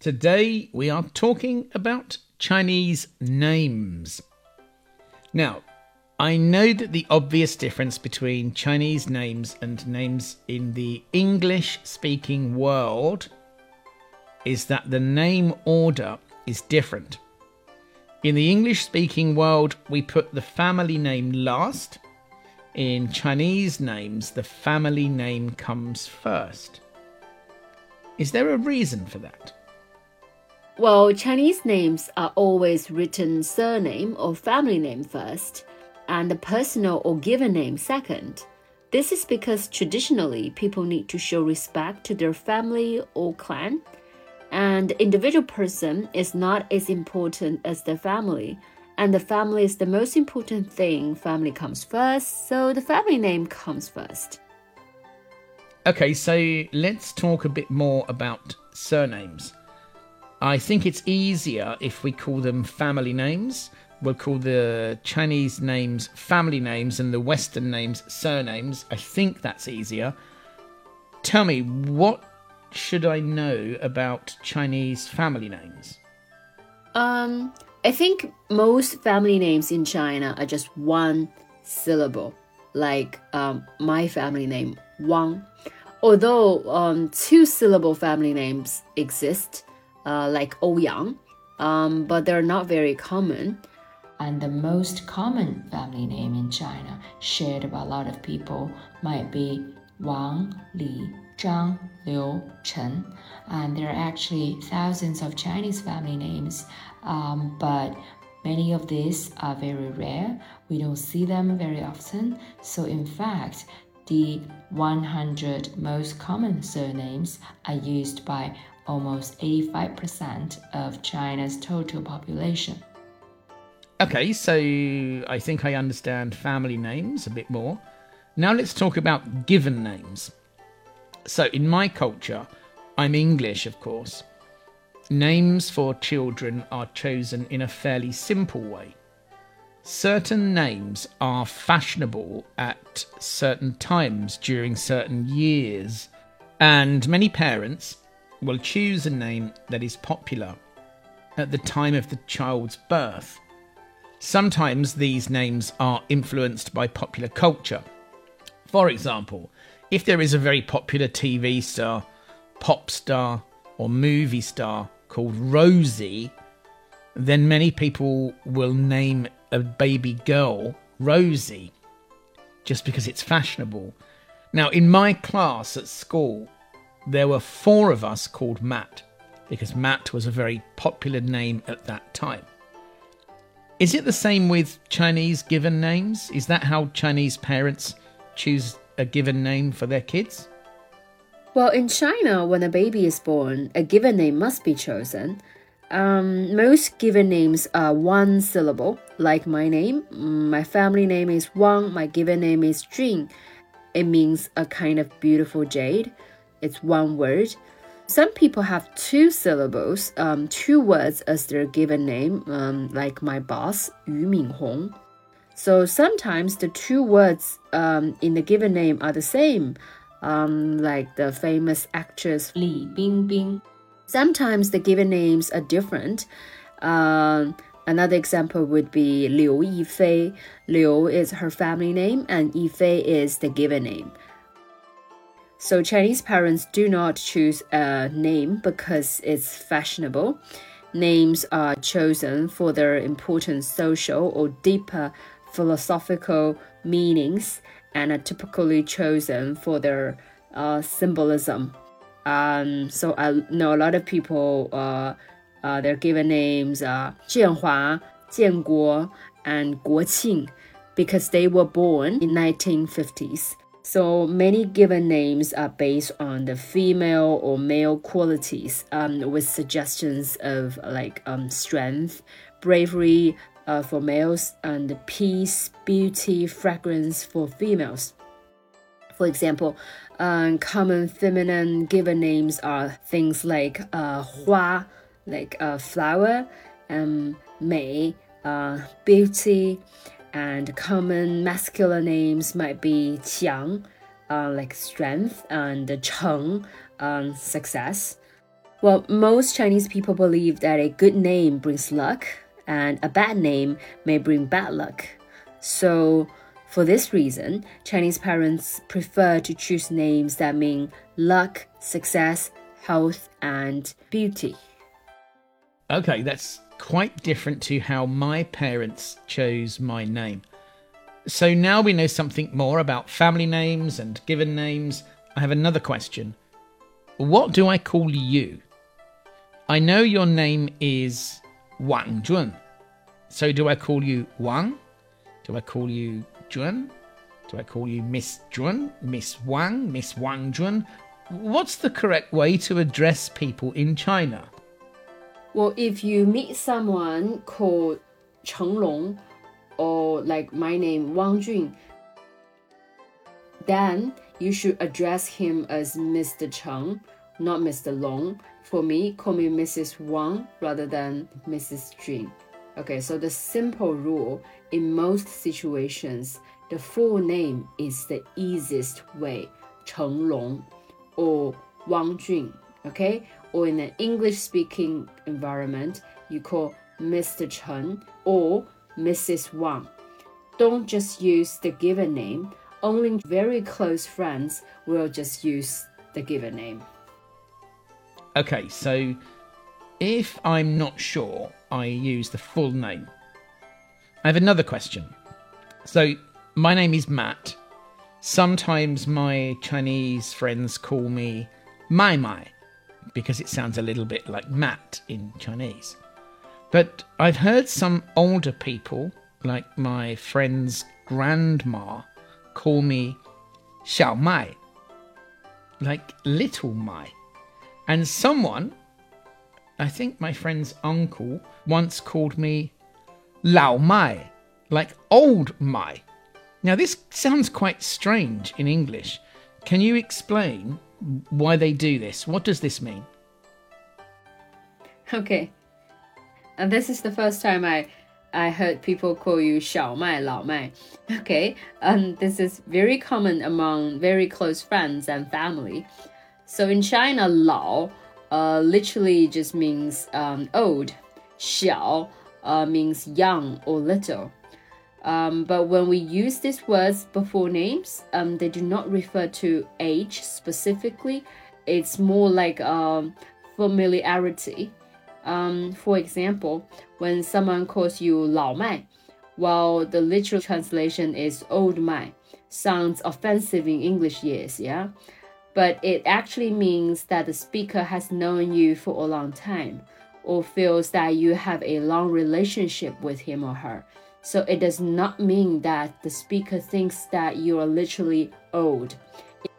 Today we are talking about Chinese names. Now, I know that the obvious difference between Chinese names and names in the English speaking world is that the name order is different. In the English speaking world, we put the family name last. In Chinese names, the family name comes first. Is there a reason for that? Well, Chinese names are always written surname or family name first, and the personal or given name second. This is because traditionally people need to show respect to their family or clan, and the individual person is not as important as the family. And the family is the most important thing. Family comes first, so the family name comes first. Okay, so let's talk a bit more about surnames. I think it's easier if we call them family names. We'll call the Chinese names family names and the Western names surnames. I think that's easier. Tell me, what should I know about Chinese family names? Um, I think most family names in China are just one syllable, like um, my family name, Wang. Although um, two syllable family names exist, uh, like Ouyang, um, but they're not very common. And the most common family name in China, shared by a lot of people, might be Wang, Li, Zhang, Liu, Chen. And there are actually thousands of Chinese family names, um, but many of these are very rare. We don't see them very often. So, in fact, the 100 most common surnames are used by almost 85% of China's total population. Okay, so I think I understand family names a bit more. Now let's talk about given names. So, in my culture, I'm English, of course. Names for children are chosen in a fairly simple way. Certain names are fashionable at certain times during certain years, and many parents will choose a name that is popular at the time of the child's birth. Sometimes these names are influenced by popular culture. For example, if there is a very popular TV star, pop star, or movie star called Rosie, then many people will name a baby girl Rosie just because it's fashionable. Now, in my class at school, there were four of us called Mat, because Mat was a very popular name at that time. Is it the same with Chinese given names? Is that how Chinese parents choose a given name for their kids? Well, in China, when a baby is born, a given name must be chosen. Um, most given names are one syllable, like my name. My family name is Wang, my given name is Jun. It means a kind of beautiful jade. It's one word. Some people have two syllables, um, two words as their given name, um, like my boss, Yu Minghong. So sometimes the two words um, in the given name are the same, um, like the famous actress Li Bingbing. Sometimes the given names are different. Um, another example would be Liu Yifei. Liu is her family name, and Yifei is the given name. So Chinese parents do not choose a name because it's fashionable. Names are chosen for their important social or deeper philosophical meanings and are typically chosen for their uh, symbolism. Um, so I know a lot of people, uh, uh, their given names are Jianhua, Jianguo, and Guoqing because they were born in 1950s. So many given names are based on the female or male qualities, um, with suggestions of like um, strength, bravery uh, for males, and peace, beauty, fragrance for females. For example, um, common feminine given names are things like uh, hua, like a uh, flower, um, mei, uh, beauty, and common masculine names might be qiang, uh, like strength, and cheng, um, success. Well, most Chinese people believe that a good name brings luck, and a bad name may bring bad luck. So, for this reason, Chinese parents prefer to choose names that mean luck, success, health, and beauty. Okay, that's quite different to how my parents chose my name. So now we know something more about family names and given names. I have another question. What do I call you? I know your name is Wang Jun. So do I call you Wang? Do I call you Jun? Do I call you Miss Jun, Miss Wang, Miss Wang Jun? What's the correct way to address people in China? Well, if you meet someone called Cheng Long, or like my name Wang Jun, then you should address him as Mr. Cheng, not Mr. Long. For me, call me Mrs. Wang rather than Mrs. Jun. Okay, so the simple rule in most situations, the full name is the easiest way, Cheng Long or Wang Jun. Okay, or in an English speaking environment, you call Mr. Chen or Mrs. Wang. Don't just use the given name, only very close friends will just use the given name. Okay, so if I'm not sure, I use the full name. I have another question. So, my name is Mat. Sometimes my Chinese friends call me Mai Mai because it sounds a little bit like mat in Chinese. But I've heard some older people, like my friend's grandma, call me Xiao Mai, like Little Mai. And someone, I think my friend's uncle, once called me Lao Mai, like Old Mai. Now, this sounds quite strange in English. Can you explain why they do this. What does this mean? Okay. And this is the first time I I heard people call you 小麦,老麦. Okay. And um, this is very common among very close friends and family. So in China, 老 uh, literally just means um, old. 小 uh, means young or little. Um, but when we use these words before names, um, they do not refer to age specifically. It's more like um, familiarity. Um, for example, when someone calls you 老麦, while the literal translation is old mai, sounds offensive in English years, yeah? But it actually means that the speaker has known you for a long time or feels that you have a long relationship with him or her. So it does not mean that the speaker thinks that you are literally old.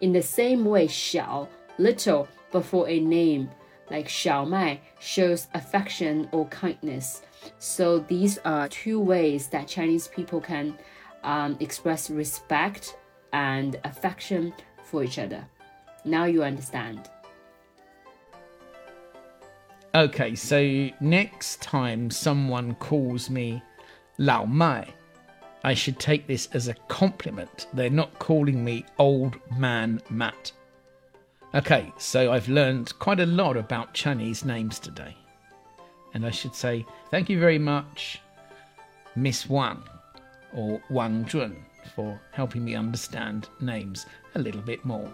In the same way, 小 little before a name like 小麦 shows affection or kindness. So these are two ways that Chinese people can um, express respect and affection for each other. Now you understand. Okay, so next time someone calls me Lao Mai. I should take this as a compliment. They're not calling me Old Man Mat. Okay, so I've learned quite a lot about Chinese names today. And I should say thank you very much, Miss Wang or Wang Jun, for helping me understand names a little bit more.